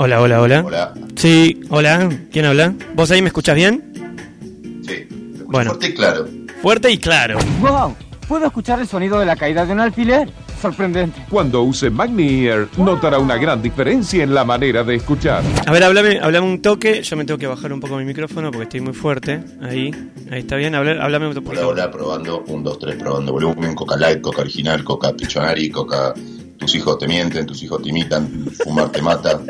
Hola, hola, hola. Hola. Sí, hola. ¿Quién habla? ¿Vos ahí me escuchás bien? Sí. Bueno. Fuerte y claro. Fuerte y claro. ¡Wow! ¿Puedo escuchar el sonido de la caída de un alfiler? Sorprendente. Cuando use Magni-Ear, notará una gran diferencia en la manera de escuchar. A ver, háblame, háblame un toque. Yo me tengo que bajar un poco mi micrófono porque estoy muy fuerte. Ahí, ahí está bien. Habla- Háblame un Hola, poquito. hola, probando. Un, dos, tres, probando volumen. Coca Light, Coca Original, Coca Pichonari, Coca. Tus hijos te mienten, tus hijos te imitan, fumar te mata.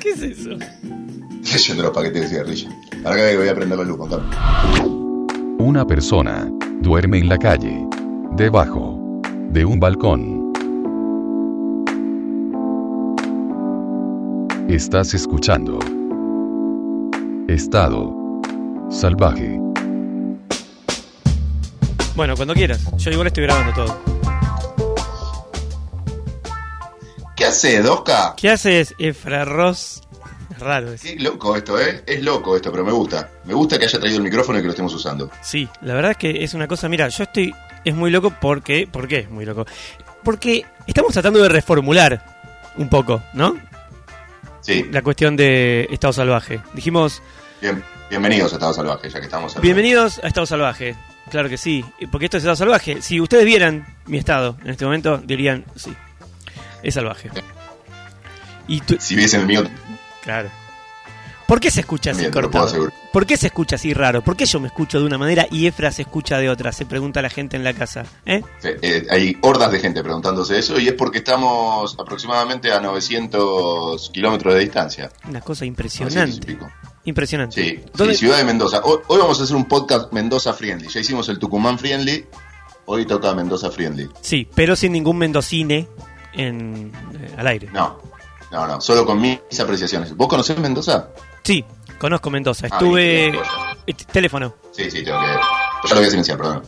¿Qué es eso? Leyendo los paquetes de cigarrillo. Ahora que voy a prender la luz, contame. Una persona duerme en la calle, debajo de un balcón. Estás escuchando Estado Salvaje. Bueno, cuando quieras. Yo igual estoy grabando todo. ¿Qué hace, Dosca? ¿Qué haces, Efra Ross? Es raro eso. Qué loco esto, ¿eh? Es loco esto, pero me gusta. Me gusta que haya traído el micrófono y que lo estemos usando. Sí, la verdad es que es una cosa. Mira, yo estoy. Es muy loco porque. ¿Por qué es muy loco? Porque estamos tratando de reformular un poco, ¿no? Sí. La cuestión de Estado Salvaje. Dijimos, Bien, bienvenidos a Estado Salvaje, ya que estamos hablando. bienvenidos a Estado Salvaje. Claro que sí, porque esto es Estado Salvaje. Si ustedes vieran mi estado en este momento, dirían, sí, es salvaje. Y tú, Si viesen el mío, claro. ¿Por qué se escucha así Bien, cortado? ¿Por qué se escucha así raro? ¿Por qué yo me escucho de una manera y Efra se escucha de otra? Se pregunta la gente en la casa. ¿Eh? eh, eh, hay hordas de gente preguntándose eso y es porque estamos aproximadamente a 900 kilómetros de distancia. Una cosa 900 y impresionante. Impresionante. Sí, ¿Dónde- sí, ciudad de Mendoza. Hoy, hoy vamos a hacer un podcast Mendoza Friendly. Ya hicimos el Tucumán Friendly, hoy toca Mendoza Friendly. Sí, pero sin ningún mendocine en, eh, al aire. No, no, no, solo con mis apreciaciones. ¿Vos conocés Mendoza? Sí, conozco Mendoza. Ah, Estuve... Eh, teléfono. Sí, sí, tengo que... Ya lo voy a silenciar, perdón.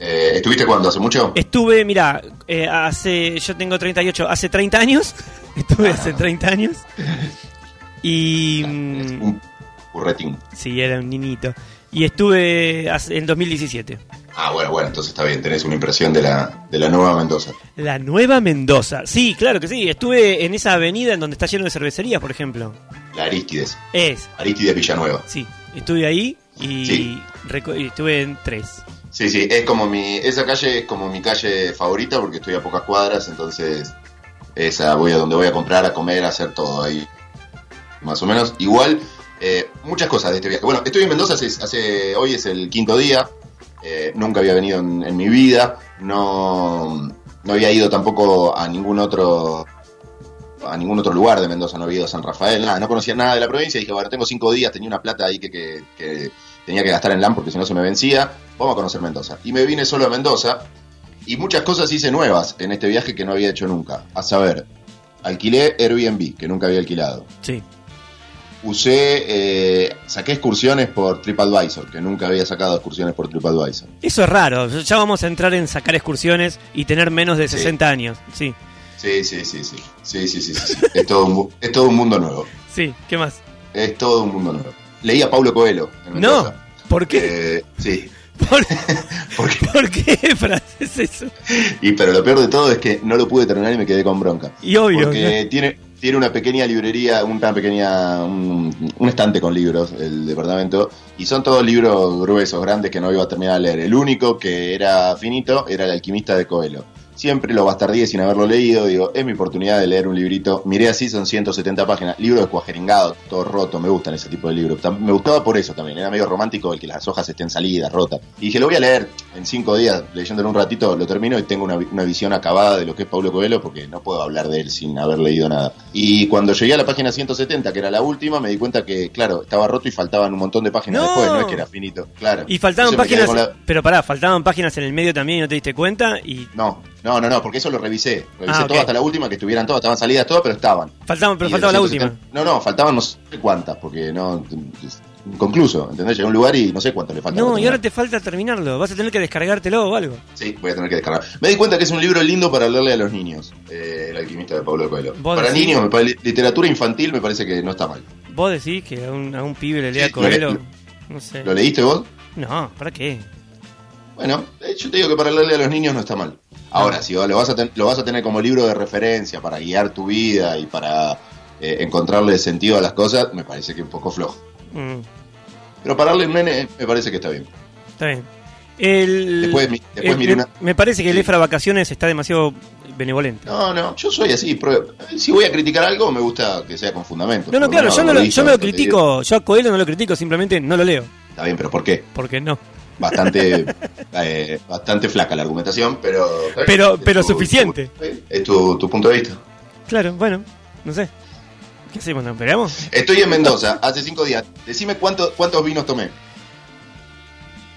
Eh, ¿Estuviste cuándo? ¿Hace mucho? Estuve, mira, eh, hace... Yo tengo 38. Hace 30 años. Estuve hace 30 años. Y... Mm, un burretín. Sí, era un niñito. Y estuve en 2017. Ah, bueno, bueno, entonces está bien, tenés una impresión de la, de la nueva Mendoza. La Nueva Mendoza. Sí, claro que sí. Estuve en esa avenida en donde está lleno de cervecerías, por ejemplo. La Aristides. Es, Aristides Villanueva. sí. Estuve ahí y, Sí. reco- y estuve en tres. Sí, sí, es como mi, esa calle es como mi calle favorita porque estoy a pocas cuadras, entonces esa voy a donde voy a comprar, a comer, a hacer todo ahí. Más o menos. Igual, eh, muchas cosas de este viaje. Bueno, estoy en Mendoza hace, hace- hoy es el quinto día, eh, nunca había venido en, mi vida, no, no había ido tampoco a ningún otro a ningún otro lugar de Mendoza, no había ido a San Rafael, nada, no conocía nada de la provincia, dije, bueno, tengo cinco días, tenía una plata ahí que, que- tenía que gastar en LAN porque si no se me vencía, vamos a conocer Mendoza. Y me vine solo a Mendoza y muchas cosas hice nuevas en este viaje que no había hecho nunca. A saber, alquilé Airbnb, que nunca había alquilado. Sí. Usé, eh, saqué excursiones por TripAdvisor, que nunca había sacado excursiones por TripAdvisor. Eso es raro. Ya vamos a entrar en sacar excursiones y tener menos de Sí. 60 años. Sí. Sí, sí, sí, sí. Sí, sí, sí. Es, todo un, es todo un mundo nuevo. Sí, ¿qué más? Es todo un mundo nuevo. Leí a Paulo Coelho. en No. ¿Por qué? Eh, sí. ¿Por, Porque, ¿Por qué, Fran? es eso? y pero lo peor de todo es que no lo pude terminar y me quedé con bronca. Y obvio. Porque tiene, tiene una pequeña librería, una pequeña, un, estante con libros, el departamento, y son todos libros gruesos, grandes que no iba a terminar de leer. El único que era finito era El alquimista de Coelho. Siempre lo bastardíe sin haberlo leído, digo, es mi oportunidad de leer un librito. Miré así, son 170 páginas, libro descuajeringado, todo roto, me gustan ese tipo de libros. Me gustaba por eso también, era medio romántico el que las hojas estén salidas, rotas. Y dije, lo voy a leer en cinco días, leyéndolo un ratito, lo termino y tengo una, una visión acabada de lo que es Pablo Coelho, porque no puedo hablar de él sin haber leído nada. Y cuando llegué a la página 170, que era la última, me di cuenta que, claro, estaba roto y faltaban un montón de páginas No. después, no es que era finito, claro. Y faltaban Entonces páginas. la- Pero pará, faltaban páginas en el medio también y no te diste cuenta. Y No, no, no, no, porque eso lo revisé. Revisé Ah, todo hasta la última, que estuvieran todas, estaban salidas todas, pero estaban. faltaban, pero faltaba la última. 170 No, no, faltaban no sé cuántas, porque no. Es Inconcluso, ¿entendés? Llegué a un lugar y no sé cuánto le falta. No, y ahora te falta terminarlo. Vas a tener que descargártelo o algo. Sí, voy a tener que descargar. Me di cuenta que es un libro lindo para leerle a los niños, eh, El alquimista de Pablo Coelho. ¿Vos Para decís? niños, literatura infantil me parece que no está mal. Vos decís que a un, a un pibe le lea Sí, lo Coelho. No sé. ¿Lo leíste vos? No, ¿para qué? Bueno, eh, yo te digo que para leerle a los niños no está mal. Ahora, si lo vas, a ten- lo vas a tener como libro de referencia para guiar tu vida y para eh, encontrarle sentido a las cosas, me parece que un poco flojo. Mm, Pero para darle un nene, me parece que está bien. está bien. El, Después después eh, miré me, una- me parece que el. EFRA Vacaciones está demasiado benevolente. No, no, yo soy así. pero si voy a criticar algo, me gusta que sea con fundamento. No, no, claro, yo no, lo, yo no lo critico, yo a Coelho no lo critico, simplemente no lo leo, Está bien, pero ¿por qué? porque no. Bastante, eh, bastante flaca la argumentación, pero. Pero- pero tu- suficiente. tu- es tu, tu punto de vista. Claro, bueno, no sé. ¿Qué hacemos? ¿Nos esperamos? Estoy en Mendoza hace cinco días. Decime cuánto, cuántos vinos tomé.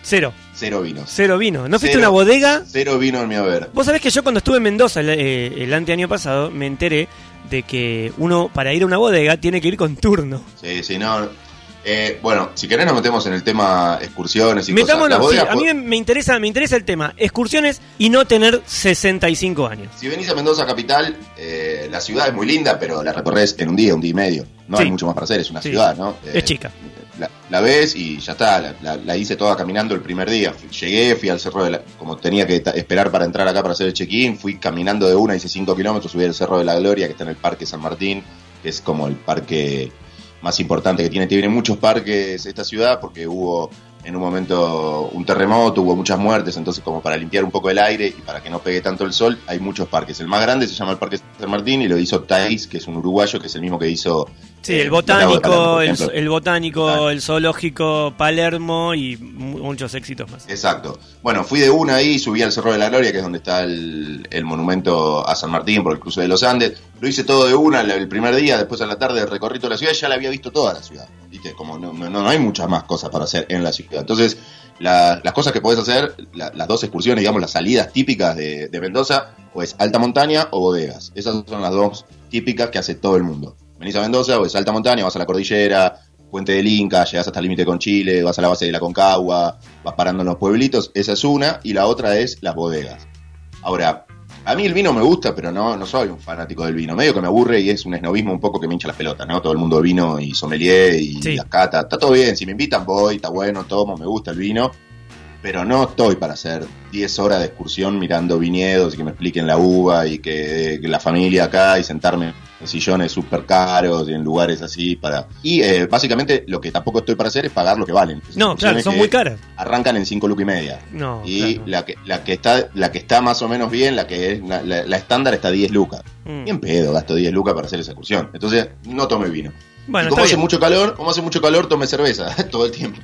Cero, Cero vinos. cero vino. ¿No fuiste a una bodega? Cero vino en mi haber. Vos sabés que yo cuando estuve en Mendoza el, eh, el anteaño pasado me enteré de que uno para ir a una bodega tiene que ir con turno. Sí, sí, no. Eh, bueno, si querés nos metemos en el tema excursiones y cosas. Metámonos, La sí, a mí me- interesa, me interesa el tema, excursiones y no tener 65 años. Si venís a Mendoza capital, eh, la ciudad es muy linda, pero la recorres en un día, un día y medio. No Sí. hay mucho más para hacer, es una Sí. ciudad, ¿no? Eh, Es chica. La, la ves y ya está, la, la- la hice toda caminando el primer día. Llegué, fui al cerro de la... Como tenía que esperar para entrar acá para hacer el check-in, fui caminando de una, hice 5 kilómetros, subí al Cerro de la Gloria, que está en el Parque San Martín, que es como el parque más importante que tiene. Tiene muchos parques esta ciudad porque hubo en un momento un terremoto, hubo muchas muertes, entonces como para limpiar un poco el aire y para que no pegue tanto el sol, hay muchos parques. El más grande se llama el Parque San Martín y lo hizo Thais, que es un uruguayo, que es el mismo que hizo... Sí, eh, el botánico, el, botánico, Claro. el zoológico, Palermo y mu- muchos éxitos más. Exacto. Bueno, fui de una ahí, subí al Cerro de la Gloria, que es donde está el, el monumento a San Martín por el cruce de los Andes. Lo hice todo de una el- el primer día, después a la tarde recorrí toda la ciudad, ya la había visto toda la ciudad. ¿Viste? Como no, no, no hay muchas más cosas para hacer en la ciudad. Entonces, la- las cosas que podés hacer, la- las dos excursiones, digamos, las salidas típicas de, de Mendoza, pues alta montaña o bodegas. Esas son las dos típicas que hace todo el mundo. Venís a Mendoza, pues alta montaña, vas a la cordillera, Puente del Inca, llegás hasta el límite con Chile, vas a la base de la Concagua, vas parando en los pueblitos, esa es una, y la otra es las bodegas. Ahora, a mí el vino me gusta, pero no, no soy un fanático del vino. Medio que me aburre y es un esnovismo un poco que me hincha las pelotas, ¿no? Todo el mundo vino y sommelier y Sí. las cata. Está todo bien, si me invitan voy, está bueno, tomo, me gusta el vino. Pero no estoy para hacer 10 horas de excursión mirando viñedos y que me expliquen la uva y que, que la familia acá y sentarme en sillones súper caros y en lugares así para... Y eh, básicamente lo que tampoco estoy para hacer es pagar lo que valen. No, claro, son muy caras. Arrancan en 5 lucas y media. No, Y claro. la, que, la, que está, la que está más o menos bien, la que es la, la- la estándar está 10 lucas. Mm. Bien pedo, gasto 10 lucas para hacer esa excursión. Entonces, no tome vino. Bueno, y como hace bien. mucho calor, como hace mucho calor, tome cerveza todo el tiempo.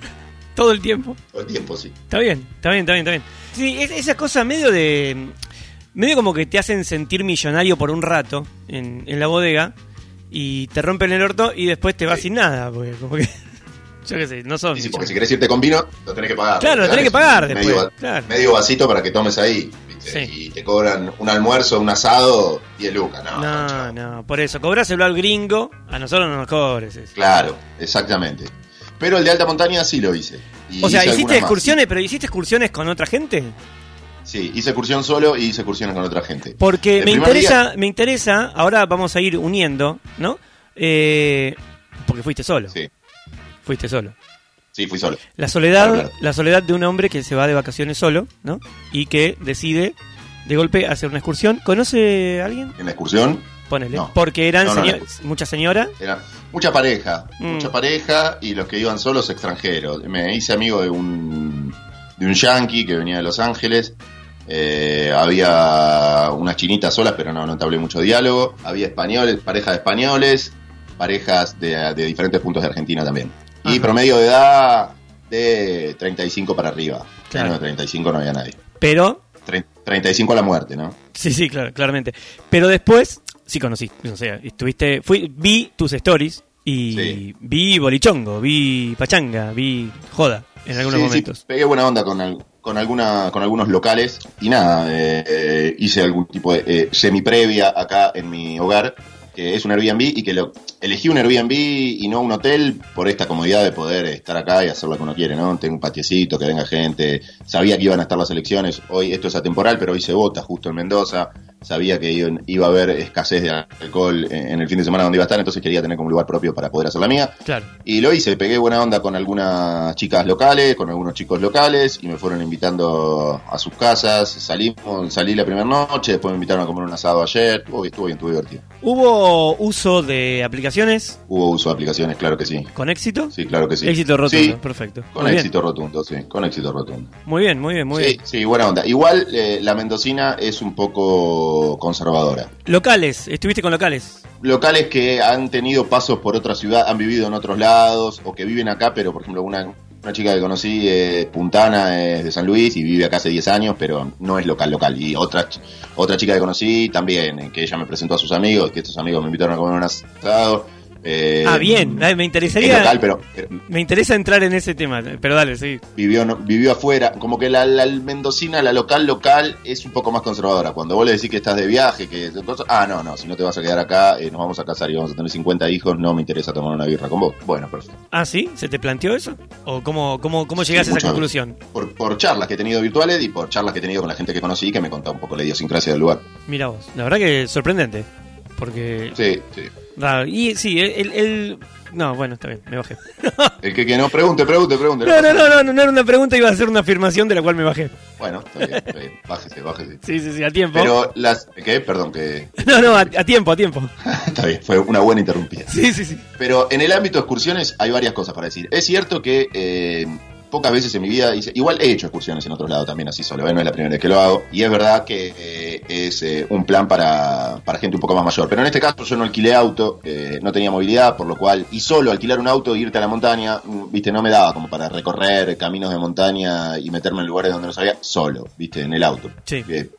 Todo el tiempo. Todo el tiempo, sí. Está bien, está bien, está bien, está bien. Sí, es, esa cosa medio de. medio como que te hacen sentir millonario por un rato en, en la bodega y te rompen el orto y después te vas Sí. sin nada, porque como que. Yo qué sé, no son. Y sí, porque si querés irte con vino, lo tenés que pagar. Claro, lo tenés que pagar medio, después, claro. medio vasito para que tomes ahí. ¿viste? Sí. Y te cobran un almuerzo, un asado, 10 lucas. No, No, chao. no, por eso, cobráselo al gringo, a nosotros no nos cobres. eso. Claro, exactamente. Pero el de alta montaña sí lo hice. Y O sea, hice hiciste más. excursiones, pero hiciste excursiones con otra gente. Sí, hice excursión solo y hice excursiones con otra gente. Porque El me interesa, me interesa, ahora vamos a ir uniendo, ¿no? Eh, porque fuiste solo, Sí, fuiste solo. sí, fui solo. La soledad, Claro, claro. la soledad de un hombre que se va de vacaciones solo, ¿no? Y que decide de golpe hacer una excursión. ¿Conoce a alguien? En la excursión Ponele. No. Porque eran No, no, señor- no. muchas señoras. era mucha pareja, Mm. mucha pareja y los que iban solos extranjeros. Me hice amigo de un, de un yankee que venía de Los Ángeles. Eh, había unas chinitas solas, pero no, no entablé mucho diálogo. Había españoles, parejas de españoles, parejas de, de diferentes puntos de Argentina también. Y promedio de edad de 35 para arriba. Claro. De 35 no había nadie. Pero, Tre- 35 a la muerte, ¿no? sí, sí, claro, claramente. Pero después, sí conocí. O sea, estuviste, fui, vi tus stories y Sí. vi bolichongo, vi pachanga, vi joda en algunos Sí, sí, momentos. pegué buena onda con, con, alguna, con algunos locales y nada, eh, eh, hice algún tipo de eh, semi-previa acá en mi hogar, que es un Airbnb y que lo, elegí un Airbnb y no un hotel por esta comodidad de poder estar acá y hacer lo que uno quiere, ¿no? Tengo un patiecito, que venga gente, sabía que iban a estar las elecciones, hoy esto es atemporal, pero hoy se vota justo en Mendoza, sabía que iba, a haber escasez de alcohol en, el fin de semana donde iba a estar, entonces quería tener como un lugar propio para poder hacer la mía. Claro. Y lo hice, pegué buena onda con algunas chicas locales, con algunos chicos locales, y me fueron invitando a sus casas. Salimos, salí la primera noche, después me invitaron a comer un asado ayer. Estuvo bien, estuvo bien, estuvo divertido. ¿Hubo uso de aplicaciones Hubo uso de aplicaciones, claro que sí. con éxito? Sí, claro que sí. Éxito rotundo, Sí, perfecto. con Muy bien. éxito rotundo, sí, con éxito rotundo. Muy bien, muy bien, muy sí, bien. sí, buena onda. Igual eh, la mendocina es un poco conservadora. Locales, estuviste con locales. Locales que han tenido pasos por otra ciudad, han vivido en otros lados o que viven acá, pero por ejemplo una, una chica que conocí es puntana, es de San Luis y vive acá hace 10 años, pero no es local local. Y otra, otra chica que conocí también, eh, que ella me presentó a sus amigos, que estos amigos me invitaron a comer un asado. Eh, ah, bien, me Es interesaría. local, pero, pero Me interesa entrar en ese tema, pero dale, sí. vivió no- vivió afuera, como que la, la mendocina, la local local es un poco más conservadora. Cuando vos le decís que estás de viaje, que ah, no, no, si no te vas a quedar acá, eh, nos vamos a casar y vamos a tener 50 hijos, no me interesa tomar una birra con vos. Bueno, perfecto. Ah, sí, ¿se te planteó eso? ¿O cómo, cómo, cómo Sí, llegaste a esa conclusión? Por, por charlas que he tenido virtuales y por charlas que he tenido con la gente que conocí que me contaba un poco la idiosincrasia del lugar. Mira vos, la verdad que sorprendente. Porque. Sí, sí. raro. Y sí, el, el- No, bueno, está bien, me bajé. El que, que no pregunte, pregunte, pregunte. No, no, no, no, no era una pregunta, iba a ser una afirmación de la cual me bajé. Bueno, está bien, está bien. Bájese, bájese. Sí, sí, sí, a tiempo. Pero las... ¿Qué? Perdón, que... No, no, a, a tiempo, a tiempo. está bien, fue una buena interrumpida. Sí, sí, sí. Pero en el ámbito de excursiones hay varias cosas para decir. Es cierto que eh, pocas veces en mi vida hice, igual he hecho excursiones en otros lados también así solo, ¿eh? no es la primera vez que lo hago. Y es verdad que eh, es eh, un plan para, para gente un poco más mayor. Pero en este caso yo no alquilé auto, eh, no tenía movilidad, por lo cual, y solo alquilar un auto e irte a la montaña, mm, viste, no me daba como para recorrer caminos de montaña y meterme en lugares donde no sabía, solo, viste, en el auto. Sí. Eh,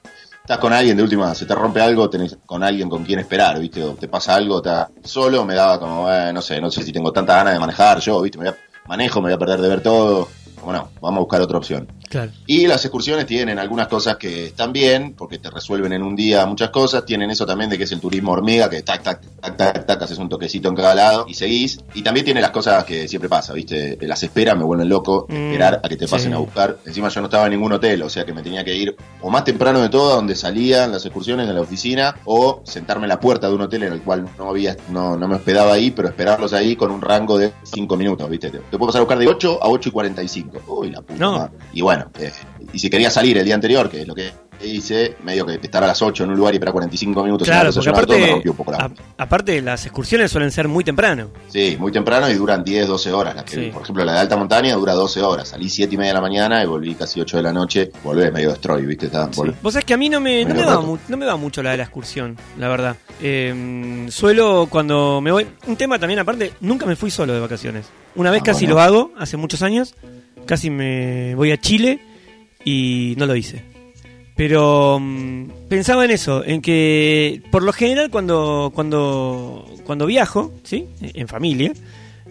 estás con alguien, de última, se te rompe algo, tenés con alguien con quien esperar, ¿viste? O te pasa algo, estás solo, me daba como, eh, no sé, no sé si tengo tanta ganas de manejar yo, ¿viste? Me voy a- manejo, me voy a perder de ver todo. Como no, vamos a buscar otra opción. Claro. Y las excursiones tienen algunas cosas que están bien, porque te resuelven en un día muchas cosas. Tienen eso también de que es el turismo hormiga, que tac, tac, tac, tac, tac, haces un toquecito en cada lado y seguís. Y también tiene las cosas que siempre pasa, ¿viste? Las esperas me vuelven loco, Mm, esperar a que te pasen sí. a buscar. Encima yo no estaba en ningún hotel, o sea que me tenía que ir o más temprano de todo, a donde salían las excursiones de la oficina, o sentarme en la puerta de un hotel en el cual no había, no, no me hospedaba ahí, pero esperarlos ahí con un rango de 5 minutos, ¿viste? Te, te puedo pasar a buscar de 8 a 8 y 45. Uy, la puta No. Y bueno, eh, y si quería salir el día anterior, que es lo que hice, medio que estar a las 8 en un lugar y esperar 45 minutos y Claro, porque desayunar todo, me aparte, rompió un poco la a- aparte las excursiones suelen ser muy temprano. Sí, muy temprano y duran 10, 12 horas. Que, Sí. Por ejemplo, la de alta montaña dura 12 horas. Salí 7 y media de la mañana y volví casi 8 de la noche. Volvés medio destroy, ¿viste? Está, vol- Vos sabés que a mí no me, no me, va, no me va mucho la de la excursión, la verdad. Eh, suelo cuando me voy... Un tema también aparte, nunca me fui solo de vacaciones. Una vez Ah, casi bueno. lo hago, hace muchos años. Casi me voy a Chile y no lo hice. Pero mm, pensaba en eso, en que por lo general cuando cuando cuando viajo, ¿sí? En familia,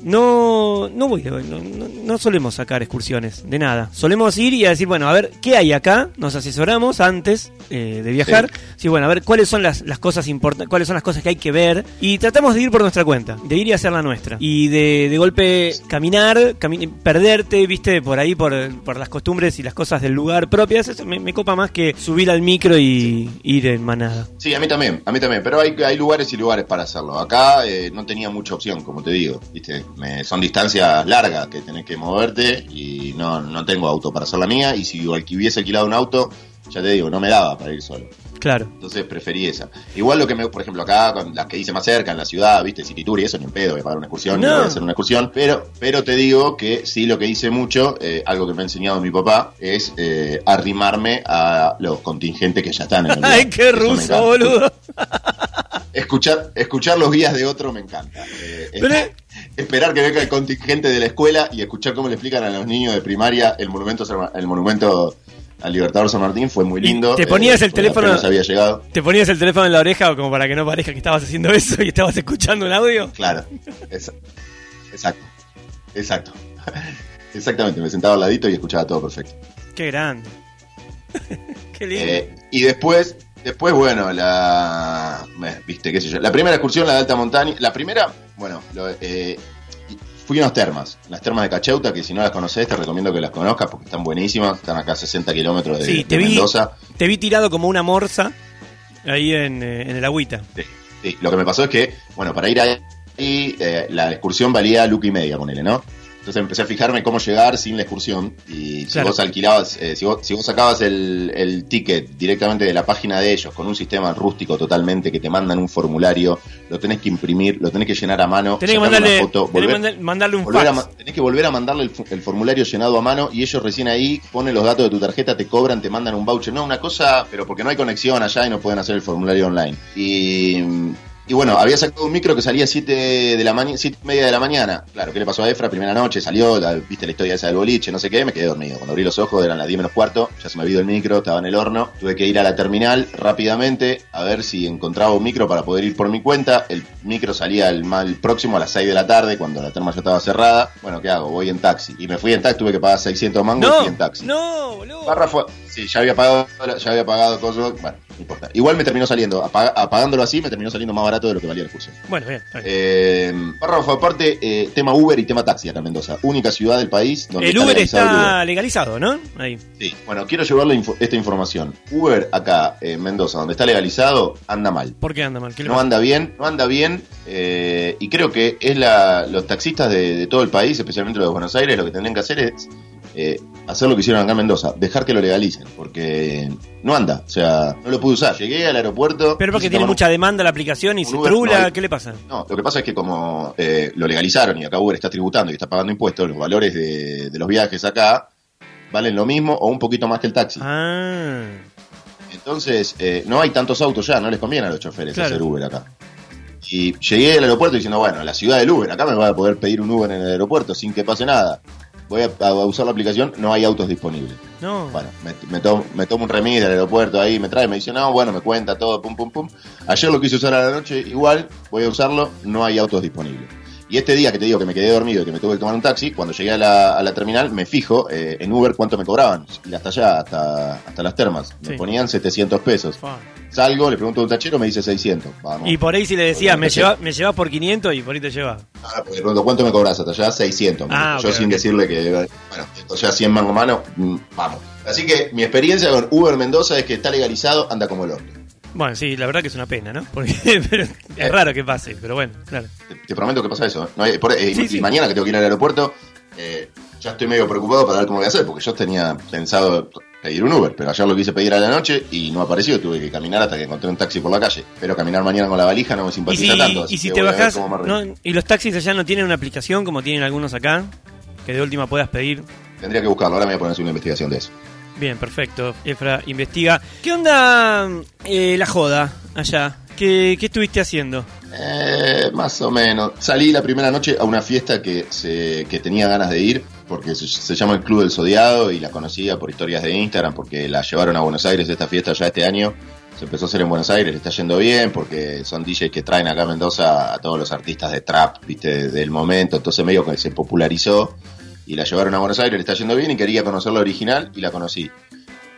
no no voy, no, no- no solemos sacar excursiones de nada. Solemos ir y a decir, bueno, a ver qué hay acá. Nos asesoramos antes eh, de viajar. Sí. bueno, a ver cuáles son las, las cosas importantes, cuáles son las cosas que hay que ver y tratamos de ir por nuestra cuenta, de ir y hacer la nuestra y de, de golpe caminar, cami- perderte, viste, por ahí por, por las costumbres y las cosas del lugar propias. Eso me, me copa más que subir al micro y ir en manada. Sí, a mí también, a mí también. Pero hay, hay lugares y lugares para hacerlo. Acá eh, no tenía mucha opción, como te digo. ¿viste? Me- son distancias largas que tenés que moverte y no, no tengo auto para hacer la mía. Y si hubiese alquilado un auto, ya te digo, no me daba para ir solo. Claro. Entonces preferí esa. Igual lo que me, por ejemplo, acá, con las que hice más cerca, en la ciudad, viste, City Tour y eso, ni en pedo, voy a pagar una excursión, No. voy a hacer una excursión. Pero, pero te digo que sí lo que hice mucho, eh, algo que me ha enseñado mi papá, es eh, arrimarme a los contingentes que ya están en el lugar. Ay, qué Eso ruso, boludo. Escuchar, escuchar los guías de otro me encanta. Eh, Pero- esperar que venga el contingente de la escuela y escuchar cómo le explican a los niños de primaria el monumento, el monumento al Libertador San Martín fue muy lindo. te ponías el teléfono- apenas había llegado. ¿Te ponías el teléfono en la oreja como para que no parezca que estabas haciendo eso y estabas escuchando un audio? Claro, exacto, exacto. Exactamente, me sentaba al ladito y escuchaba todo perfecto. Qué grande. Qué lindo. Eh, y después, después, bueno, la. eh, Viste, qué sé yo. La primera excursión, la de alta montaña. La primera, bueno, lo- eh, fui a unas termas, las termas de Cacheuta, que si no las conoces, te recomiendo que las conozcas porque están buenísimas. Están acá a 60 kilómetros de, sí, de te vi, Mendoza. te vi tirado como una morsa Ahí en, eh, en el agüita. Sí, sí. Lo que me pasó es que, bueno, para ir ahí, eh, la excursión valía luca y media, ponele, ¿no? Entonces empecé a fijarme cómo llegar sin la excursión. Y si vos alquilabas, eh, si, vos, si vos sacabas el, el ticket directamente de la página de ellos, con un sistema rústico totalmente, que te mandan un formulario, lo tenés que imprimir, lo tenés que llenar a mano, Tenés que mandarle, una foto, tenés que volver, mandarle un a fax. tenés que volver a mandarle el, el formulario llenado a mano y ellos recién ahí ponen los datos de tu tarjeta, te cobran, te mandan un voucher. No, una cosa, pero porque no hay conexión allá y no pueden hacer el formulario online. Y, y bueno, había sacado un micro que salía 7 de la mañana, siete y media de la mañana. Claro, ¿qué le pasó a Efra? Primera noche, salió, la- viste la historia esa del boliche, no sé qué, me quedé dormido. Cuando abrí los ojos eran las 10 menos cuarto, ya se me olvidó el micro, estaba en el horno. Tuve que ir a la terminal rápidamente a ver si encontraba un micro para poder ir por mi cuenta. El micro salía el mal próximo a las 6 de la tarde, cuando la terma ya estaba cerrada. Bueno, ¿qué hago? Voy en taxi. Y me fui en taxi, tuve que pagar 600 mangos y fui en taxi. no, boludo. Barra sí, ya había pagado, ya había pagado cosas, bueno, no importa. Igual me terminó saliendo, apag- apagándolo así, me terminó saliendo más barato de lo que valía el curso. Bueno, bien. está bien. Eh, párrafo aparte, eh, tema Uber y tema taxi acá en Mendoza. Única ciudad del país donde el Uber legalizado el está legalizado, ¿no? Ahí. Uber. Sí, bueno, quiero llevarle info- esta información. Uber acá en Mendoza, donde está legalizado, anda mal. ¿Por qué anda mal? ¿Qué le No pasa? anda bien, no anda bien, eh, y creo que es la, los taxistas de, de todo el país, especialmente los de Buenos Aires, lo que tendrían que hacer es eh, hacer lo que hicieron acá en Mendoza, dejar que lo legalicen, porque no anda, o sea, no lo pude usar. Llegué al aeropuerto. Pero porque tiene un- mucha demanda la aplicación y se Uber, trula, no hay- ¿qué le pasa? No, lo que pasa es que como eh, lo legalizaron y acá Uber está tributando y está pagando impuestos, los valores de, de los viajes acá valen lo mismo o un poquito más que el taxi. Ah, Entonces, eh, no hay tantos autos ya, no les conviene a los choferes Claro. hacer Uber acá. Y llegué al aeropuerto diciendo, bueno, la ciudad del Uber, acá me va a poder pedir un Uber en el aeropuerto sin que pase nada. Voy a, a usar la aplicación, no hay autos disponibles. no. Bueno, me, me tomo, me tomo un remis del aeropuerto ahí, me trae, me dice, no, bueno, me cuenta todo, pum, pum, pum. Ayer lo quise usar a la noche, igual, voy a usarlo, no hay autos disponibles. Y este día que te digo que me quedé dormido y que me tuve que tomar un taxi, cuando llegué a la, a la terminal, me fijo eh, en Uber cuánto me cobraban. Y hasta allá, hasta, hasta las termas. Me Sí. ponían 700 pesos. Salgo, le pregunto a un tachero, me dice 600. Vamos. Y por ahí si le decías, Porque me, empecé- lleva, me llevas por 500 y por ahí te lleva. Ah, pregunto, ¿cuánto me cobras hasta allá? 600. me Ah. Yo sin decirle que, bueno, esto ya 100 mango mano, mm, vamos. Así que mi experiencia con Uber Mendoza es que está legalizado, anda como el orto. Bueno, sí, la verdad que es una pena, ¿no? Porque pero es raro que pase, pero bueno, claro. Te, te prometo que pasa eso. ¿eh? No hay- por- eh, Sí, y sí. mañana que tengo que ir al aeropuerto, eh, ya estoy medio preocupado para ver cómo voy a hacer, porque yo tenía pensado pedir un Uber, pero ayer lo quise pedir a la noche y no apareció, tuve que caminar hasta que encontré un taxi por la calle. Pero caminar mañana con la valija no me Y simpatiza si, tanto. así y si que te bajás. ¿no? y los taxis allá no tienen una aplicación como tienen algunos acá, que de última puedas pedir. Tendría que buscarlo, ahora me voy a poner a hacer una investigación de eso. Bien, perfecto. Efra investiga. ¿Qué onda eh, la joda allá? ¿Qué, qué estuviste haciendo? Eh, más o menos. Salí la primera noche a una fiesta que, se, que tenía ganas de ir, porque se, llama el Club del Zodiado y la conocía por historias de Instagram, porque la llevaron a Buenos Aires esta fiesta ya este año. Se empezó a hacer en Buenos Aires, le está yendo bien, porque son DJs que traen acá a Mendoza a todos los artistas de trap, viste, del momento, entonces medio que se popularizó y la llevaron a Buenos Aires, le está yendo bien y quería conocer la original y la conocí.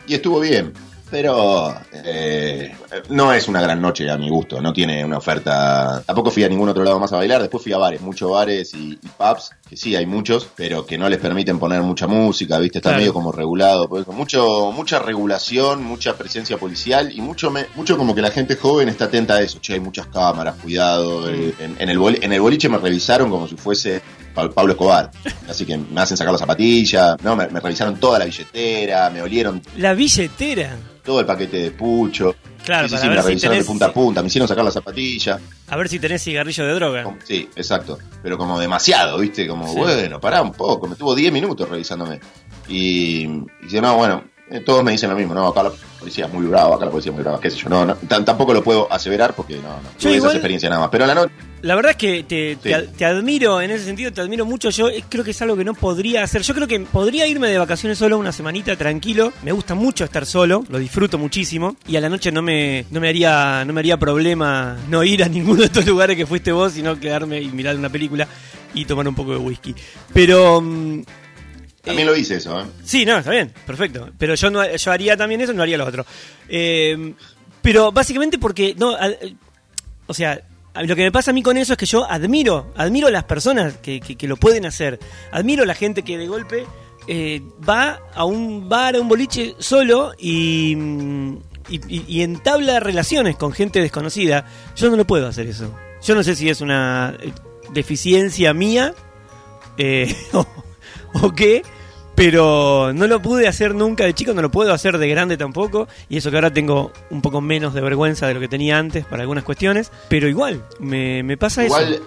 Y estuvo bien, pero eh, no es una gran noche a mi gusto, no tiene una oferta. Tampoco fui a ningún otro lado más a bailar, después fui a bares, muchos bares y, y pubs, que sí hay muchos, pero que no les permiten poner mucha música, ¿viste? Está Claro. medio como regulado, pues, mucho, mucha regulación, mucha presencia policial y mucho, me- mucho como que la gente joven está atenta a eso. Che, hay muchas cámaras, cuidado. eh, En, en el, boli- en el boliche me revisaron como si fuese Pablo Escobar. Así que me hacen sacar las zapatillas, no, me, me revisaron toda la billetera, me olieron La billetera. todo el paquete de pucho. Claro, sí, sí, para sí, me la si revisaron tenés- de punta a punta, me hicieron sacar las zapatillas. A ver si tenés cigarrillo de droga. Como- Sí, exacto. Pero como demasiado, ¿viste? Como, Sí. bueno, pará un poco. Me tuvo 10 minutos revisándome. Y, y dice, no, bueno, todos me dicen lo mismo, no, acá la policía es muy brava, acá la policía es muy brava, qué sé yo. No, no, tampoco lo puedo aseverar porque no, no. Tuve igual- esas experiencias nada más. Pero a la noche, La verdad es que te, te, Sí. ad- te admiro, en ese sentido te admiro mucho. Yo eh, creo que es algo que no podría hacer. Yo creo que podría irme de vacaciones solo una semanita tranquilo. Me gusta mucho estar solo, lo disfruto muchísimo. Y a la noche no me, no me, haría, no me haría problema no ir a ninguno de estos lugares que fuiste vos, sino quedarme y mirar una película y tomar un poco de whisky. Pero... también lo hice eso, ¿eh? Sí, no, está bien, perfecto. Pero yo no, yo haría también eso, no haría lo otro. Eh, pero básicamente porque no, o sea, lo que me pasa a mí con eso es que yo admiro, admiro a las personas que, que- que lo pueden hacer. Admiro a la gente que de golpe eh, va a un bar, a un boliche solo y, y, y- entabla relaciones con gente desconocida, yo no lo puedo hacer eso. Yo no sé si es una eh, deficiencia mía eh, o, o qué, pero no lo pude hacer nunca de chico, no lo puedo hacer de grande tampoco, y eso que ahora tengo un poco menos de vergüenza de lo que tenía antes para algunas cuestiones, pero igual, me, me pasa Igual, eso.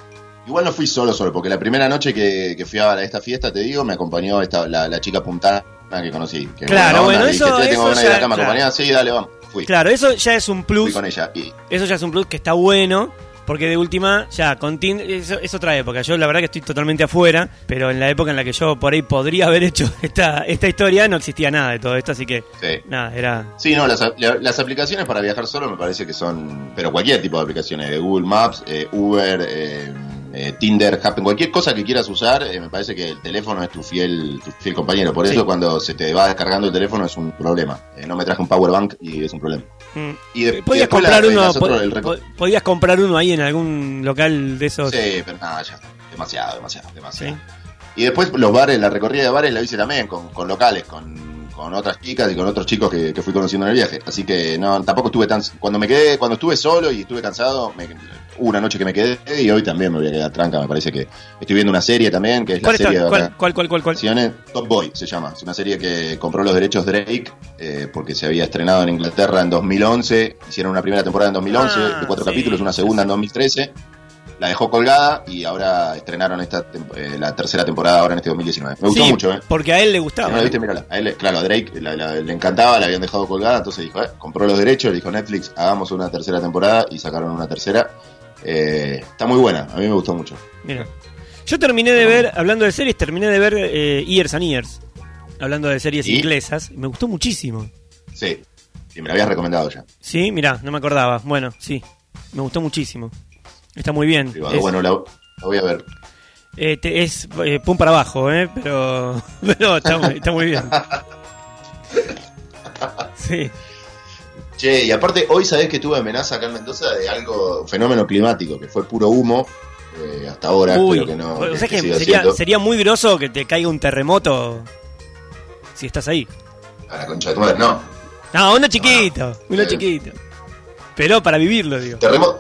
igual no fui solo, solo, porque la primera noche que, que fui a esta fiesta, te digo, me acompañó esta, la, la chica puntana que conocí. Que Claro, bueno, dije, eso- "Che, tengo eso ya- acá, ¿me claro. acompañás? Sí, dale, vamos. Fui, Claro, eso ya es un fui plus, con ella. Y, eso ya es un plus que está bueno. Porque de última, ya, con Tinder, eso es otra época. Yo la verdad que estoy totalmente afuera, pero en la época en la que yo por ahí podría haber hecho esta, esta historia no existía nada de todo esto, así que sí. nada, era... Sí, no, las, la- las aplicaciones para viajar solo me parece que son, pero cualquier tipo de aplicaciones, de Google Maps, eh, Uber, eh, eh, Tinder, Happen, cualquier cosa que quieras usar, eh, me parece que el teléfono es tu fiel, tu fiel compañero. Por Sí. eso cuando se te va descargando el teléfono es un problema. Eh, no me traje un power bank y es un problema. mm. Y, de- y Podías después comprar la- uno, podías comprar uno ahí en algún local de esos. Sí, pero nada, ya. Demasiado, demasiado, demasiado. Sí. Y después los bares, la recorrida de bares la hice también con, con locales, con, con otras chicas y con otros chicos que, que fui conociendo en el viaje. Así que no, tampoco estuve tan. Cuando me quedé, cuando estuve solo y estuve cansado, me, una noche que me quedé y hoy también me voy a quedar tranca. Me parece que estoy viendo una serie también, que es la ¿Cuál, serie de ¿Cuál, cuál, cuál, cuál. Top Boy se llama. Es una serie que compró los derechos Drake eh, porque se había estrenado en Inglaterra en 2011. Hicieron una primera temporada en 2011 Ah, de cuatro sí, capítulos, una segunda en 2013. La dejó colgada y ahora estrenaron esta eh, la tercera temporada ahora en este 2019. Me gustó Sí, mucho, ¿eh? Porque a él le Si gustaba. no la viste. A él, claro, a Drake la- la- le encantaba, la habían dejado colgada, entonces dijo, eh, compró los derechos, le dijo Netflix, hagamos una tercera temporada y sacaron una tercera. Eh, está muy buena, a mí me gustó mucho. Mira. Yo terminé de ver, hablando de series, terminé de ver eh, Years and Years. Hablando de series ¿Y? inglesas. Me gustó muchísimo. Sí, y me la habías recomendado ya. Sí, mirá, no me acordaba. Bueno, sí. Me gustó muchísimo. Está muy bien. Es, Bueno, la, la voy a ver. eh, te- es eh, pum para abajo, ¿eh? Pero, pero está, está muy bien. Sí. Che, y aparte, hoy sabés que tuve amenaza acá en Mendoza de algo, fenómeno climático, que fue puro humo. eh, hasta ahora Uy, espero que no. o sea que que siga sería, sería muy groso que te caiga un terremoto si estás ahí. A la concha de tu madre, no. No, uno chiquito, uno Eh. chiquito. Pero para vivirlo, digo. Terremoto,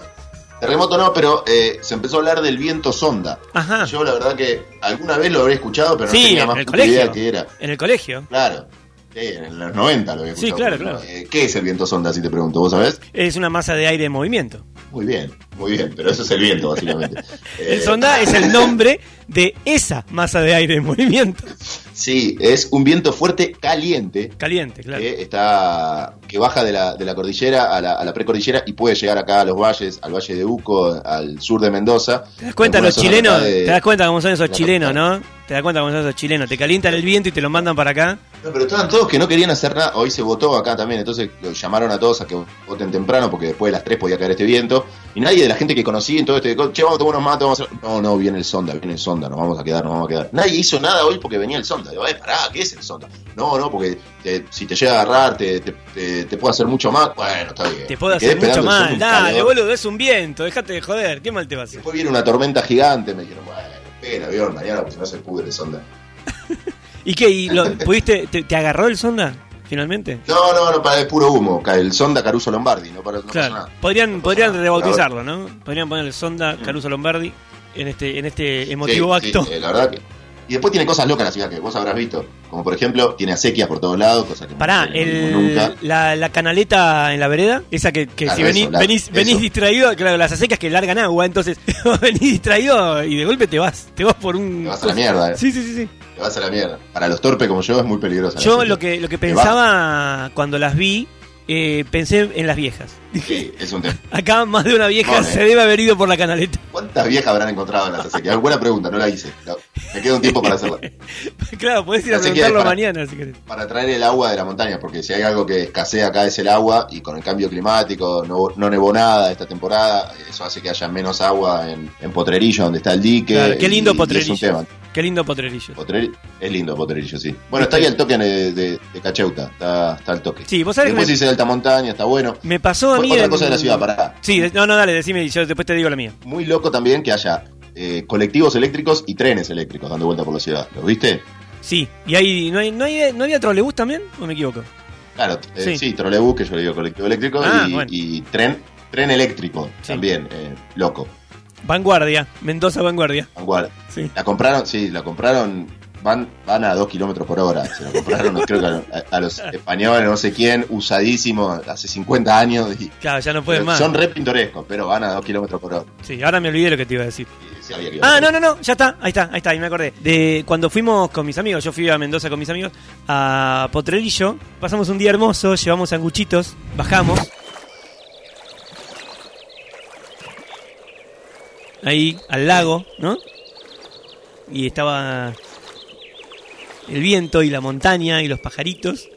terremoto no, pero eh, se empezó a hablar del viento sonda. Ajá. Yo la verdad que alguna vez lo habré escuchado, pero no Sí, tenía en más idea que era. En el colegio. Claro. Sí, en los 90 lo había Sí, claro, claro. eh, ¿Qué es el viento sonda, si te pregunto? ¿Vos sabés? Es una masa de aire en movimiento. Muy bien, muy bien, pero eso es el viento, básicamente. El Eh, sonda es el nombre de esa masa de aire en movimiento. Sí, es un viento fuerte caliente Caliente, claro. que está que baja de la, de la cordillera a la, a la precordillera y puede llegar acá a los valles, al valle de Uco, al sur de Mendoza. ¿Te das cuenta En los chilenos? de- ¿Te das cuenta cómo son esos chilenos, no? ¿Te das cuenta cómo son esos chilenos? Te calientan el viento y te lo mandan para acá. No, pero estaban todos que no querían hacer nada. Hoy se votó acá también, entonces los llamaron a todos a que voten temprano porque después de las 3 podía caer este viento. Y nadie de la gente que conocí en todo este. Che, vamos a tomar unos mates, vamos a hacer. No, no, viene el sonda, viene el sonda, nos vamos a quedar, nos vamos a quedar. Nadie hizo nada hoy porque venía el sonda. Digo, eh, pará, ¿qué es el sonda? No, no, porque te- si te llega a agarrar, te, te, te- te puede hacer mucho más. Bueno, está bien. Te quedé hacer mucho mal. Dale, boludo, es un viento. Déjate de joder. ¿Qué mal te va a hacer? Después viene una tormenta gigante, me dijeron, bueno, espera, avión, mañana, porque si no se pudre el sonda. ¿Y qué? ¿Y lo, pudiste, te, te agarró el sonda finalmente? No, no, no, para el puro humo. El sonda Caruso Lombardi, no, para, no Claro. nada. Podrían, No podrían nada. rebautizarlo, ¿no? Podrían ponerle sonda Caruso Lombardi en este, en este emotivo Sí, acto. sí, la verdad que. Y después tiene cosas locas la ciudad que vos habrás visto. Como por ejemplo, tiene acequias por todos lados, cosas que Pará, no el, nunca. la, la canaleta en la vereda, esa que, que Claro, si venís, eso, la- venís, venís distraído, claro, las acecas que largan agua, entonces venís distraído y de golpe te vas, te vas por un... Te vas a la mierda, eh. Sí, sí, sí, sí. Te vas a la mierda. Para los torpes como yo es muy peligrosa. la Yo lo que, lo que pensaba cuando las vi, eh, pensé en las viejas. Sí, es un tema. Acá más de una vieja se debe haber ido por la canaleta. ¿Cuántas viejas habrán encontrado en las acequias? Buena pregunta, no la hice. La- Me queda un tiempo para hacerla. claro, podés ir a La preguntarlo para- mañana si querés. Para traer el agua de la montaña, porque si hay algo que escasea acá es el agua y con el cambio climático, no, no nevó nada esta temporada, eso hace que haya menos agua en, en Potrerillo, donde está el dique. Claro, qué lindo y Potrerillo. Es un tema. Qué lindo potrerillo. Potreri- es lindo Potrerillo, sí. Bueno, está ahí el toque de, de, de Cacheuta, está, está el toque. Sí, vos sabés que Después me, hice alta montaña, está bueno. me pasó a mí Otra en- cosa de la ciudad, pará. Sí, no, no, dale, decime y yo después te digo la mía. Muy loco también que haya eh, colectivos eléctricos y trenes eléctricos dando vuelta por la ciudad. ¿Lo viste? Sí, y ahí, ¿no, hay, no, hay, ¿no había trolebús también? ¿O me equivoco? Claro, eh, Sí. sí, trolebús, que yo le digo colectivo eléctrico, Ah, y, bueno. y tren, tren eléctrico Sí. también, eh, loco. Vanguardia, Mendoza Vanguardia. Vanguard. Sí. La compraron, sí, la compraron, van, van a 2 kilómetros por hora. Se la compraron, creo que a, a los españoles, no sé quién, usadísimo hace 50 años. Y, Claro, ya no pueden más. son re pintorescos, pero van a 2 kilómetros por hora. Sí, ahora me olvidé lo que te iba a decir. Sí Ah, no, no, no, ya está, ahí está, ahí está, ahí me acordé. De cuando fuimos con mis amigos, yo fui a Mendoza con mis amigos, a Potrerillo, pasamos un día hermoso, llevamos sanguchitos, bajamos. Ahí, al lago, ¿no? Y estaba el viento y la montaña y los pajaritos.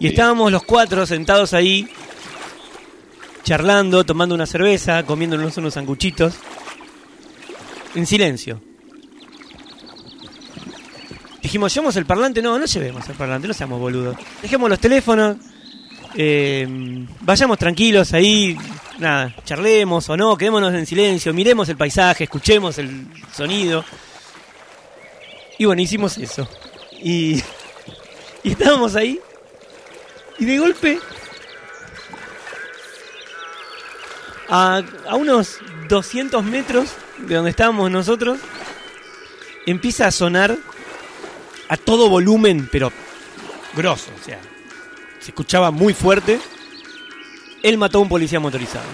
Y estábamos los cuatro sentados ahí, charlando, tomando una cerveza, comiéndonos unos sanguchitos, en silencio. Dijimos, ¿llevamos el parlante? No, no llevemos el parlante, no seamos boludos. Dejemos los teléfonos, eh, vayamos tranquilos ahí, nada, charlemos o no, quedémonos en silencio, miremos el paisaje, escuchemos el sonido. Y bueno, hicimos eso. Y, y estábamos ahí, y de golpe a, a unos 200 metros de donde estábamos nosotros, empieza a sonar a todo volumen, pero grosso, o sea, se escuchaba muy fuerte. Él mató a un policía motorizado.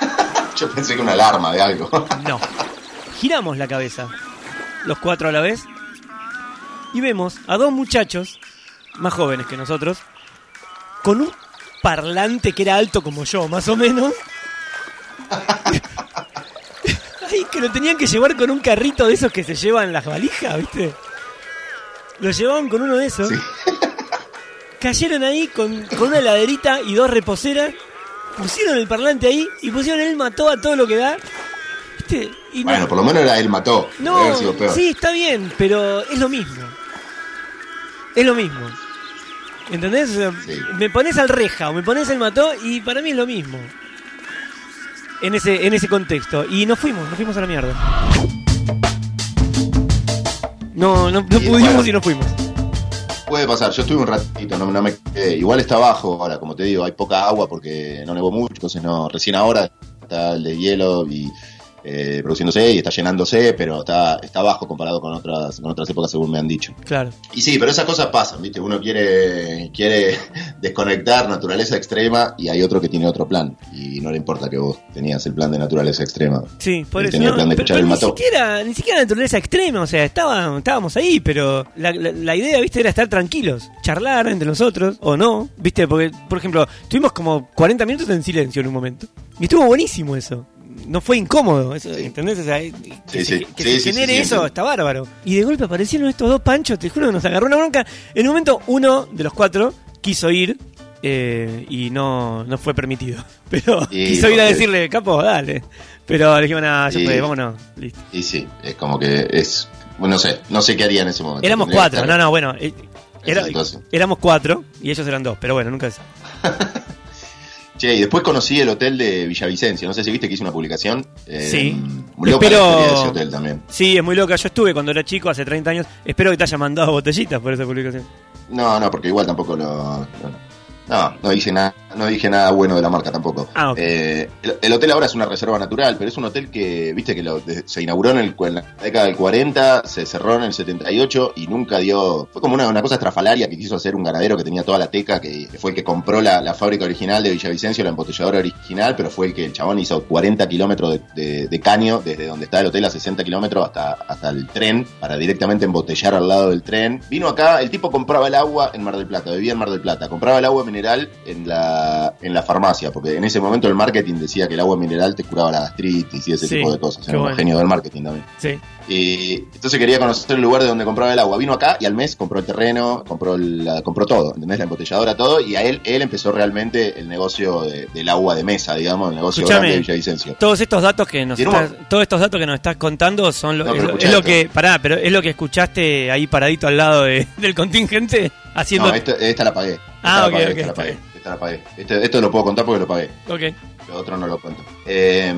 Yo pensé que una alarma de algo. No. Giramos la cabeza, los cuatro a la vez, y vemos a dos muchachos, más jóvenes que nosotros, con un parlante que era alto como yo, más o menos. Ay, que lo tenían que llevar con un carrito de esos que se llevan las valijas, ¿viste? Lo llevaban con uno de esos. Sí. Cayeron ahí con, con una laderita y dos reposeras. Pusieron el parlante ahí y pusieron él mató a todo lo que da. ¿Viste? Y no- Bueno, por lo menos era él mató. No, haber sido peor. sí, está bien, pero es lo mismo. Es lo mismo. ¿Entendés? O sea, Sí. Me pones al reja o me pones el mató y para mí es lo mismo. En ese, en ese contexto. Y nos fuimos, nos fuimos a la mierda. No, no, no pudimos bueno. y nos fuimos. Puede pasar, yo estuve un ratito, no, me quedé. Igual está abajo ahora, como te digo, hay poca agua porque no nevó mucho, entonces no, recién ahora está el de hielo y eh, produciéndose y está llenándose, pero está, está bajo comparado con otras, con otras épocas según me han dicho. Claro. Y sí, pero esas cosas pasan, ¿viste? Uno quiere, quiere desconectar naturaleza extrema y hay otro que tiene otro plan. Y no le importa que vos tenías el plan de naturaleza extrema. Sí, por eso. tenía no, plan de pero- pero el ni mató. siquiera, ni siquiera naturaleza extrema, o sea, estaba, estábamos ahí, pero la, la- la idea, viste, era estar tranquilos, charlar entre nosotros, o no, viste, porque, por ejemplo, tuvimos como 40 minutos en silencio en un momento. Y estuvo buenísimo eso. No fue incómodo, eso, ¿entendés? O sea, que Sí, se, sí. que Sí, se sí, genere sí, sí, eso, está bárbaro. Y de golpe aparecieron estos dos panchos, te juro que nos agarró una bronca. En un momento, uno de los cuatro quiso ir eh, y no, no fue permitido. Pero Y quiso ir a decirle, capo, dale. Pero le dijimos, nada, ya Y- fue, vámonos, listo. Y sí, es como que es. Bueno, no sé, no sé qué haría en ese momento. Éramos cuatro, no, no, bueno. eh, en era- éramos cuatro y ellos eran dos, pero bueno, nunca es. Che, y después conocí el hotel de Villavicencio. No sé si viste que hice una publicación. Eh, Sí. Muy loca Espero- la de ese hotel también. Sí, es muy loca. Yo estuve cuando era chico, hace 30 años. Espero que te haya mandado botellitas por esa publicación. No, no, porque igual tampoco lo. No, no dije nada, no dije nada bueno de la marca tampoco. Ah. Eh, el, el hotel ahora es una reserva natural, pero es un hotel que, viste que lo- se inauguró en, el, en la década del 40, se cerró en el 78 y nunca dio. Fue como una, una cosa estrafalaria que quiso hacer un ganadero que tenía toda la teca, que, fue el que compró la, la fábrica original de Villavicencio, la embotelladora original, pero fue el que el chabón hizo 40 kilómetros de, de- de caño desde donde está el hotel a 60 kilómetros hasta, hasta el tren para directamente embotellar al lado del tren. Vino acá, el tipo compraba el agua en Mar del Plata, vivía en Mar del Plata, compraba el agua mineral en la, en la farmacia, porque en ese momento el marketing decía que el agua mineral te curaba la gastritis y ese Sí, tipo de cosas. Era un bueno. genio del marketing también. Sí. Entonces quería conocer el lugar de donde compraba el agua. Vino acá y al mes compró el terreno, compró, la- compró todo, ¿entendés? La embotelladora, todo. Y a él, él empezó realmente el negocio de- del agua de mesa, digamos, el negocio Escuchame. grande de Villavicencio. Todos estos datos que nos estás, todos estos datos que nos estás contando son lo, No, es, es lo esto. que pará, pero es lo que escuchaste ahí paradito al lado de- del contingente haciendo No, esta, esta la pagué. Esta Ah, la ok, pagué, esta la pagué. Bien. Esta la pagué. Este- esto lo puedo contar porque lo pagué. Ok. Lo otro no lo cuento. Eh,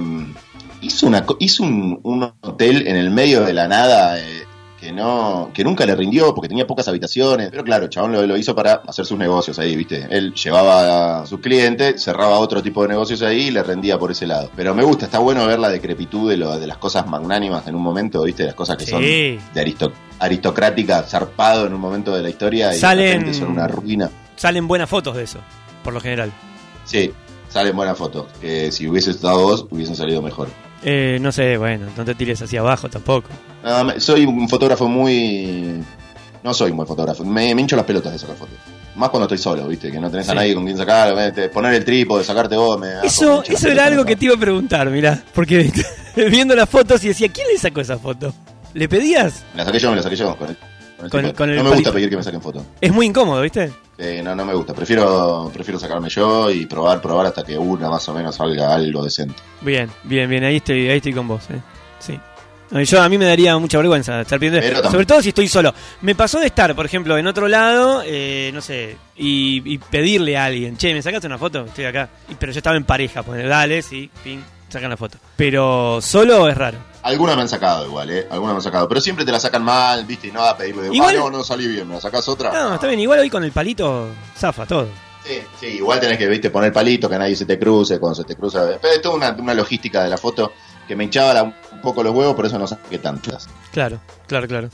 hizo una, co- hizo un, un hotel en el medio de la nada eh, que no, que nunca le rindió porque tenía pocas habitaciones. Pero claro, el chabón lo, lo hizo para hacer sus negocios ahí, ¿viste? Él llevaba a sus clientes, cerraba otro tipo de negocios ahí y le rendía por ese lado. Pero me gusta, está bueno ver la decrepitud de, lo, de las cosas magnánimas en un momento, ¿viste? Las cosas que Sí. son de aristo- aristocrática, zarpado en un momento de la historia y Salen- de repente son una ruina. Salen buenas fotos de eso, por lo general. Sí, salen buenas fotos. Que si hubiese estado vos, hubiesen salido mejor. Eh, no sé, bueno, no te tires hacia abajo tampoco. No, soy un fotógrafo muy. No soy buen fotógrafo. Me, me hincho las pelotas de sacar fotos. Más cuando estoy solo, ¿viste? Que no tenés a nadie con quien sacar, vete, poner el trípode, sacarte vos. Me, Eso, eso era algo que te iba a preguntar, mirá. Porque viendo las fotos y decía, ¿quién le sacó esa foto? ¿Le pedías? Me la saqué yo, me la saqué yo. Con el, con Con- el no me gusta pedir que me saquen fotos. Es muy incómodo, ¿viste? Eh, no, no me gusta. Prefiero, prefiero sacarme yo y probar, probar hasta que una más o menos salga algo decente. Bien, bien, bien, ahí estoy, ahí estoy con vos, eh. Sí. Yo a mí me daría mucha vergüenza estar pidiendo, sobre todo si estoy solo. Me pasó de estar, por ejemplo, en otro lado, eh, no sé, y, y pedirle a alguien, che, ¿me sacaste una foto? Estoy acá. Y- pero yo estaba en pareja, pues dale, sí, fin, sacan la foto. Pero solo es raro. Algunas me han sacado igual, ¿eh? Algunas me han sacado. Pero siempre te la sacan mal, ¿viste? Y no a pedirle. Igual- Ah, no, no salí bien, ¿me la sacás otra? No, está bien, igual hoy con el palito zafa todo. Sí, sí, igual tenés que, viste, poner palito, que nadie se te cruce, cuando se te cruza. Pero es toda una, una logística de la foto que me hinchaba la- un poco los huevos, por eso no saqué tantas. Claro, claro, claro.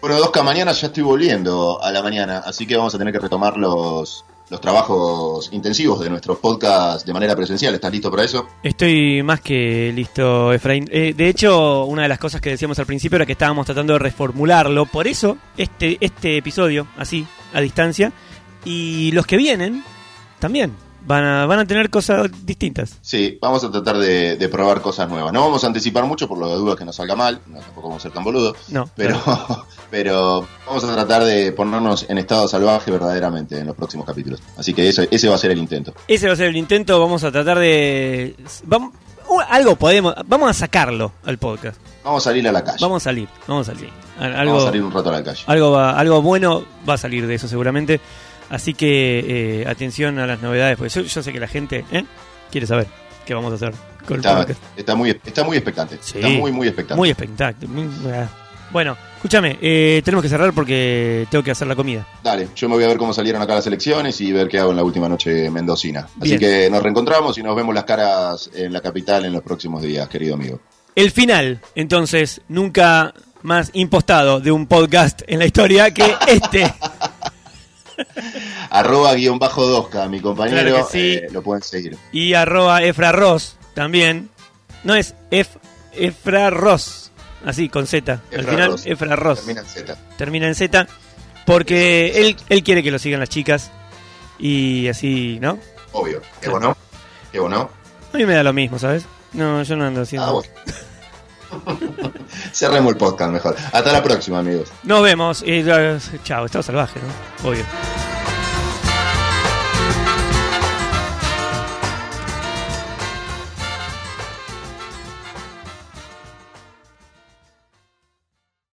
Bueno, Dosca, mañana ya estoy volviendo a la mañana, así que vamos a tener que retomar los, los trabajos intensivos de nuestros podcasts de manera presencial. ¿Estás listo para eso? Estoy más que listo, Efraín. Eh, de hecho, una de las cosas que decíamos al principio era que estábamos tratando de reformularlo. Por eso, este, este episodio, así, a distancia, y los que vienen, también, van a, van a tener cosas distintas. Sí, vamos a tratar de, de probar cosas nuevas. No vamos a anticipar mucho por lo de dudas que nos salga mal, no, tampoco vamos a ser tan boludos. No, Pero, pero vamos a tratar de ponernos en estado salvaje verdaderamente en los próximos capítulos. Así que eso, ese va a ser el intento. ese va a ser el intento. Vamos a tratar de. Vamos, uh, algo podemos. Vamos a sacarlo al podcast. Vamos a salir a la calle. Vamos a salir. Vamos a salir. Al- Vamos Algo, a salir un rato a la calle. algo, va- algo bueno va a salir de eso seguramente. Así que eh, atención a las novedades, porque yo, yo sé que la gente ¿eh? quiere saber qué vamos a hacer con el Está, podcast. está muy, está muy expectante. Sí. Está muy, muy expectante. Muy muy- ah. Bueno, escúchame, eh, tenemos que cerrar porque tengo que hacer la comida. Dale, yo me voy a ver cómo salieron acá las elecciones y ver qué hago en la última noche mendocina. Así Bien. que nos reencontramos y nos vemos las caras en la capital en los próximos días, querido amigo. El final, entonces, nunca más impostado de un podcast en la historia que este. Arroba guion bajo dosca, mi compañero, Claro que sí. eh, lo pueden seguir. y arroba Efra Ross también. No es Ef, Efra Ross, así con Z. Al Efra final, Ross. Efra Ross. Termina en Z. termina en Z, porque él, él quiere que lo sigan las chicas y así, ¿no? Obvio. ¿Qué vos no? ¿Qué vos no? A mí me da lo mismo, ¿sabes? No, yo no ando haciendo... Ah, bueno. Cerremos el podcast mejor. Hasta la próxima, amigos. Nos vemos. eh, chao, estado salvaje, ¿no? Obvio.